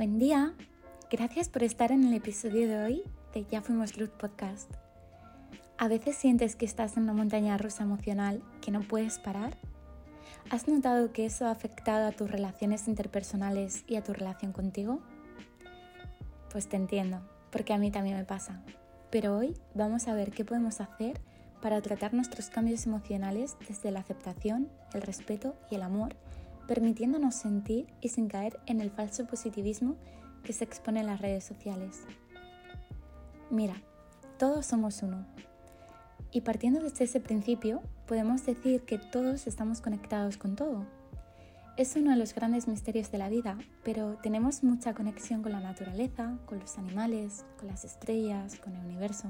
Buen día. Gracias por estar en el episodio de hoy de Ya Fuimos Luz Podcast. ¿A veces sientes que estás en una montaña rusa emocional que no puedes parar? ¿Has notado que eso ha afectado a tus relaciones interpersonales y a tu relación contigo? Pues te entiendo, porque a mí también me pasa. Pero hoy vamos a ver qué podemos hacer para tratar nuestros cambios emocionales desde la aceptación, el respeto y el amor, permitiéndonos sentir y sin caer en el falso positivismo que se expone en las redes sociales. Mira, todos somos uno. Y partiendo desde ese principio, podemos decir que todos estamos conectados con todo. Es uno de los grandes misterios de la vida, pero tenemos mucha conexión con la naturaleza, con los animales, con las estrellas, con el universo.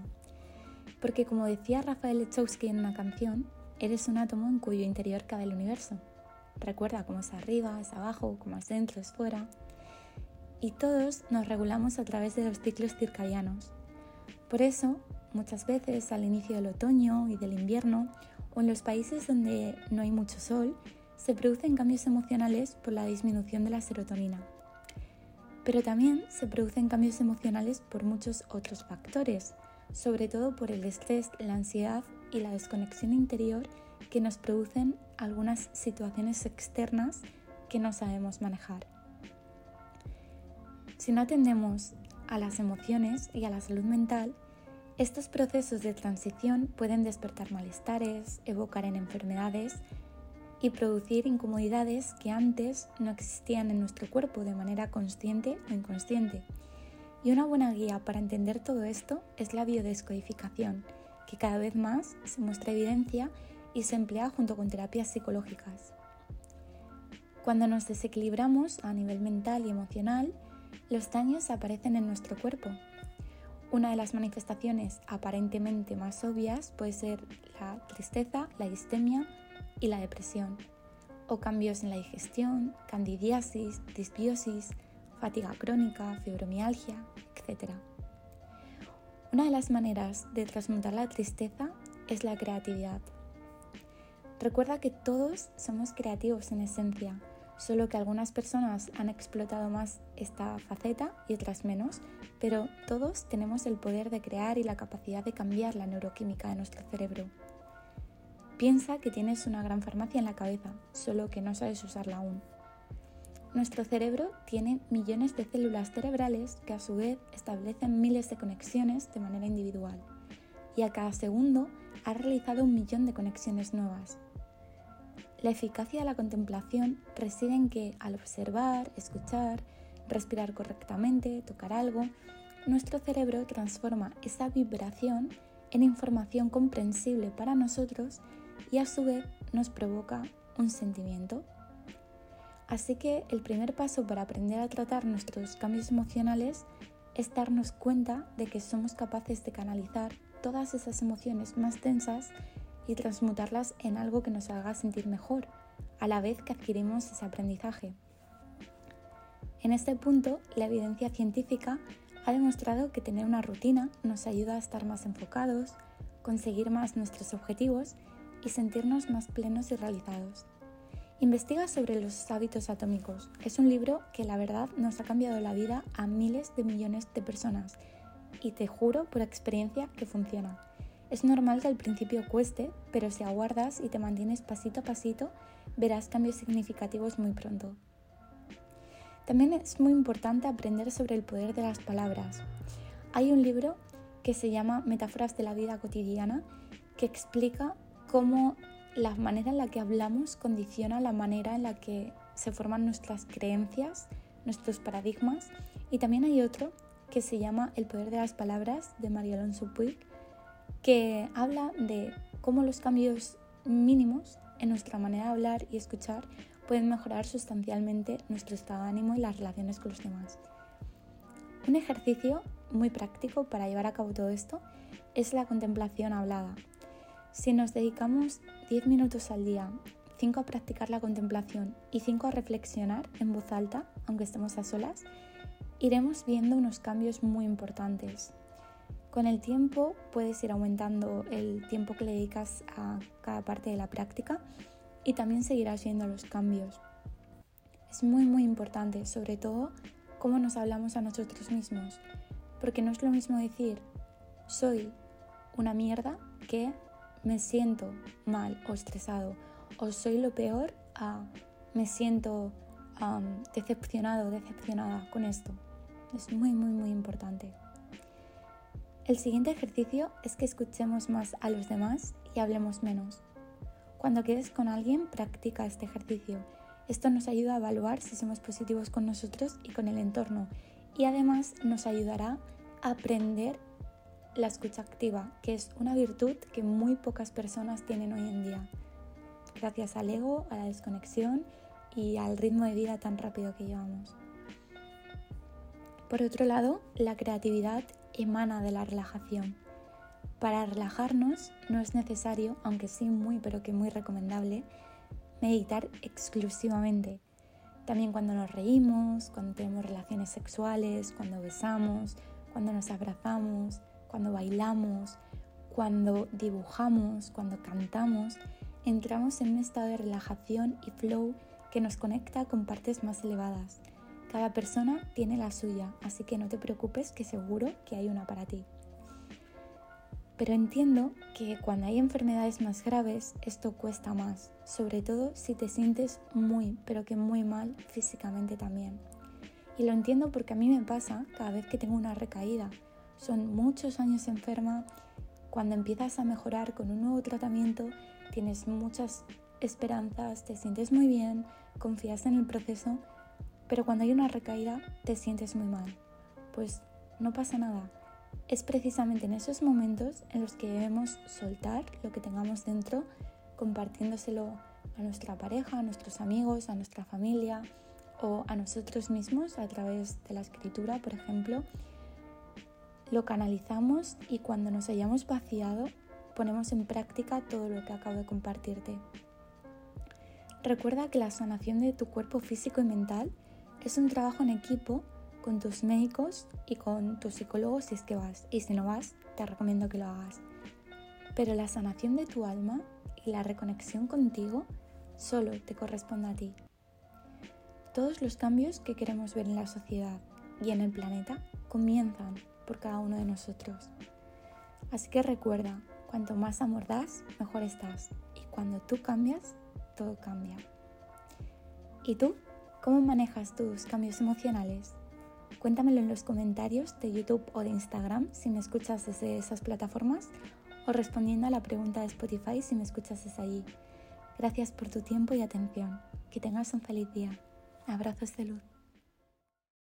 Porque como decía Rafael Lechowski en una canción, eres un átomo en cuyo interior cabe el universo. Recuerda cómo es arriba, es abajo, cómo es dentro, es fuera. Y todos nos regulamos a través de los ciclos circadianos. Por eso, muchas veces al inicio del otoño y del invierno, o en los países donde no hay mucho sol, se producen cambios emocionales por la disminución de la serotonina. Pero también se producen cambios emocionales por muchos otros factores, sobre todo por el estrés, la ansiedad y la desconexión interior que nos producen algunas situaciones externas que no sabemos manejar. Si no atendemos a las emociones y a la salud mental, estos procesos de transición pueden despertar malestares, evocar en enfermedades y producir incomodidades que antes no existían en nuestro cuerpo de manera consciente o inconsciente y una buena guía para entender todo esto es la biodescodificación, que cada vez más se muestra evidencia y se emplea junto con terapias psicológicas. Cuando nos desequilibramos a nivel mental y emocional, los daños aparecen en nuestro cuerpo. Una de las manifestaciones aparentemente más obvias puede ser la tristeza, la distemia y la depresión, o cambios en la digestión, candidiasis, disbiosis, fatiga crónica, fibromialgia, etc. Una de las maneras de transmutar la tristeza es la creatividad. Recuerda que todos somos creativos en esencia, solo que algunas personas han explotado más esta faceta y otras menos, pero todos tenemos el poder de crear y la capacidad de cambiar la neuroquímica de nuestro cerebro. Piensa que tienes una gran farmacia en la cabeza, solo que no sabes usarla aún. Nuestro cerebro tiene millones de células cerebrales que a su vez establecen miles de conexiones de manera individual y a cada segundo ha realizado un millón de conexiones nuevas. La eficacia de la contemplación reside en que al observar, escuchar, respirar correctamente, tocar algo, nuestro cerebro transforma esa vibración en información comprensible para nosotros y a su vez nos provoca un sentimiento. Así que el primer paso para aprender a tratar nuestros cambios emocionales es darnos cuenta de que somos capaces de canalizar todas esas emociones más tensas y transmutarlas en algo que nos haga sentir mejor, a la vez que adquirimos ese aprendizaje. En este punto, la evidencia científica ha demostrado que tener una rutina nos ayuda a estar más enfocados, conseguir más nuestros objetivos y sentirnos más plenos y realizados. Investiga sobre los hábitos atómicos. Es un libro que la verdad nos ha cambiado la vida a miles de millones de personas y te juro por experiencia que funciona. Es normal que al principio cueste, pero si aguardas y te mantienes pasito a pasito, verás cambios significativos muy pronto. También es muy importante aprender sobre el poder de las palabras. Hay un libro que se llama Metáforas de la vida cotidiana que explica cómo la manera en la que hablamos condiciona la manera en la que se forman nuestras creencias, nuestros paradigmas. Y también hay otro que se llama El poder de las palabras de María Alonso Puig, que habla de cómo los cambios mínimos en nuestra manera de hablar y escuchar pueden mejorar sustancialmente nuestro estado de ánimo y las relaciones con los demás. Un ejercicio muy práctico para llevar a cabo todo esto es la contemplación hablada, si nos dedicamos 10 minutos al día, 5 a practicar la contemplación y 5 a reflexionar en voz alta, aunque estemos a solas, iremos viendo unos cambios muy importantes. Con el tiempo puedes ir aumentando el tiempo que le dedicas a cada parte de la práctica y también seguirás viendo los cambios. Es muy muy importante, sobre todo cómo nos hablamos a nosotros mismos, porque no es lo mismo decir soy una mierda que me siento mal o estresado o soy lo peor a me siento decepcionado o decepcionada con esto. Es muy, muy, muy importante. El siguiente ejercicio es que escuchemos más a los demás y hablemos menos. Cuando quedes con alguien, practica este ejercicio. Esto nos ayuda a evaluar si somos positivos con nosotros y con el entorno y además nos ayudará a aprender la escucha activa, que es una virtud que muy pocas personas tienen hoy en día, gracias al ego, a la desconexión y al ritmo de vida tan rápido que llevamos. Por otro lado, la creatividad emana de la relajación. Para relajarnos no es necesario, aunque sí muy pero que muy recomendable, meditar exclusivamente. También cuando nos reímos, cuando tenemos relaciones sexuales, cuando besamos, cuando nos abrazamos, cuando bailamos, cuando dibujamos, cuando cantamos, entramos en un estado de relajación y flow que nos conecta con partes más elevadas. Cada persona tiene la suya, así que no te preocupes que seguro que hay una para ti. Pero entiendo que cuando hay enfermedades más graves esto cuesta más, sobre todo si te sientes muy, pero que muy mal físicamente también. Y lo entiendo porque a mí me pasa cada vez que tengo una recaída. Son muchos años enferma, cuando empiezas a mejorar con un nuevo tratamiento tienes muchas esperanzas, te sientes muy bien, confías en el proceso, pero cuando hay una recaída te sientes muy mal. Pues no pasa nada. Es precisamente en esos momentos en los que debemos soltar lo que tengamos dentro, compartiéndoselo a nuestra pareja, a nuestros amigos, a nuestra familia o a nosotros mismos a través de la escritura, por ejemplo. Lo canalizamos y cuando nos hayamos vaciado ponemos en práctica todo lo que acabo de compartirte. Recuerda que la sanación de tu cuerpo físico y mental es un trabajo en equipo con tus médicos y con tus psicólogos si es que vas. Y si no vas, te recomiendo que lo hagas. Pero la sanación de tu alma y la reconexión contigo solo te corresponde a ti. Todos los cambios que queremos ver en la sociedad y en el planeta comienzan por cada uno de nosotros. Así que recuerda, cuanto más amor das, mejor estás. Y cuando tú cambias, todo cambia. ¿Y tú? ¿Cómo manejas tus cambios emocionales? Cuéntamelo en los comentarios de YouTube o de Instagram si me escuchas desde esas plataformas o respondiendo a la pregunta de Spotify si me escuchas desde allí. Gracias por tu tiempo y atención. Que tengas un feliz día. Abrazos de luz.